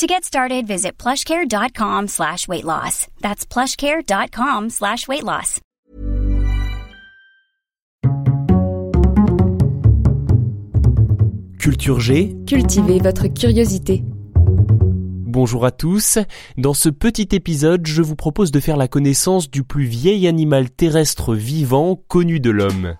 To get started, visit plushcare.com slash weight loss. That's plushcare.com slash weight loss. Culture G. Cultivez votre curiosité. Bonjour à tous. Dans ce petit épisode, je vous propose de faire la connaissance du plus vieil animal terrestre vivant connu de l'homme.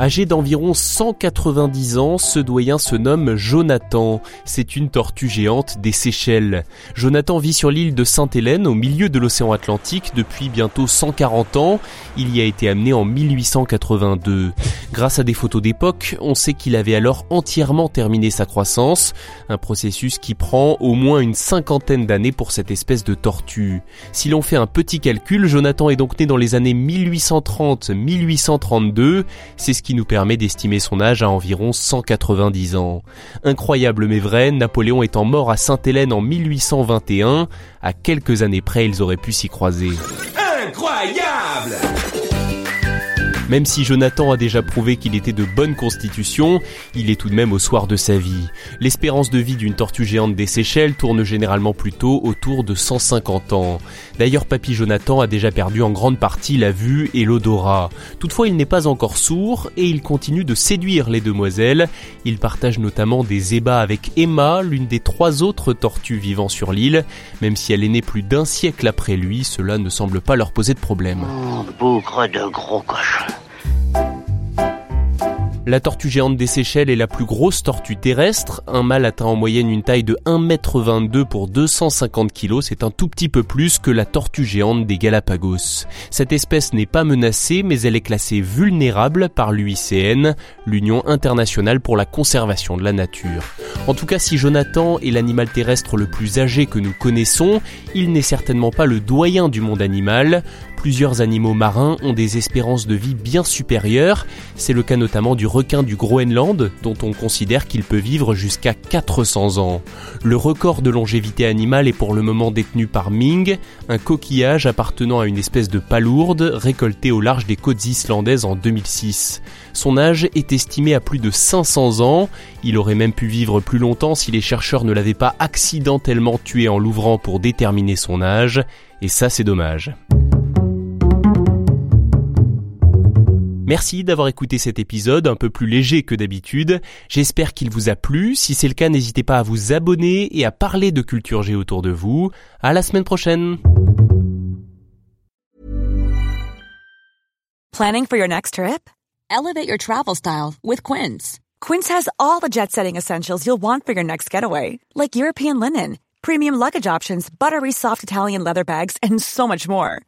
Âgé d'environ 190 ans, ce doyen se nomme Jonathan. C'est une tortue géante des Seychelles. Jonathan vit sur l'île de Sainte-Hélène au milieu de l'océan Atlantique depuis bientôt 140 ans. Il y a été amené en 1882. Grâce à des photos d'époque, on sait qu'il avait alors entièrement terminé sa croissance, un processus qui prend au moins une cinquantaine d'années pour cette espèce de tortue. Si l'on fait un petit calcul, Jonathan est donc né dans les années 1830-1832, c'est ce nous permet d'estimer son âge à environ 190 ans. Incroyable mais vrai, Napoléon étant mort à Sainte-Hélène en 1821, à quelques années près ils auraient pu s'y croiser. Incroyable même si Jonathan a déjà prouvé qu'il était de bonne constitution, il est tout de même au soir de sa vie. L'espérance de vie d'une tortue géante des Seychelles tourne généralement plutôt autour de 150 ans. D'ailleurs, Papy Jonathan a déjà perdu en grande partie la vue et l'odorat. Toutefois, il n'est pas encore sourd et il continue de séduire les demoiselles. Il partage notamment des ébats avec Emma, l'une des trois autres tortues vivant sur l'île. Même si elle est née plus d'un siècle après lui, cela ne semble pas leur poser de problème. La tortue géante des Seychelles est la plus grosse tortue terrestre. Un mâle atteint en moyenne une taille de 1m22 pour 250 kg. C'est un tout petit peu plus que la tortue géante des Galapagos. Cette espèce n'est pas menacée, mais elle est classée vulnérable par l'UICN, l'Union internationale pour la conservation de la nature. En tout cas, si Jonathan est l'animal terrestre le plus âgé que nous connaissons, il n'est certainement pas le doyen du monde animal. Plusieurs animaux marins ont des espérances de vie bien supérieures. C'est le cas notamment du requin du Groenland, dont on considère qu'il peut vivre jusqu'à 400 ans. Le record de longévité animale est pour le moment détenu par Ming, un coquillage appartenant à une espèce de palourde récolté au large des côtes islandaises en 2006. Son âge est estimé à plus de 500 ans. Il aurait même pu vivre plus longtemps si les chercheurs ne l'avaient pas accidentellement tué en l'ouvrant pour déterminer son âge. Et ça, c'est dommage. Merci d'avoir écouté cet épisode un peu plus léger que d'habitude. J'espère qu'il vous a plu. Si c'est le cas, n'hésitez pas à vous abonner et à parler de culture G autour de vous. À la semaine prochaine. Planning for your next trip? Elevate your travel style with Quince. Quince has all the jet-setting essentials you'll want for your next getaway, like European linen, premium luggage options, buttery soft Italian leather bags, and so much more.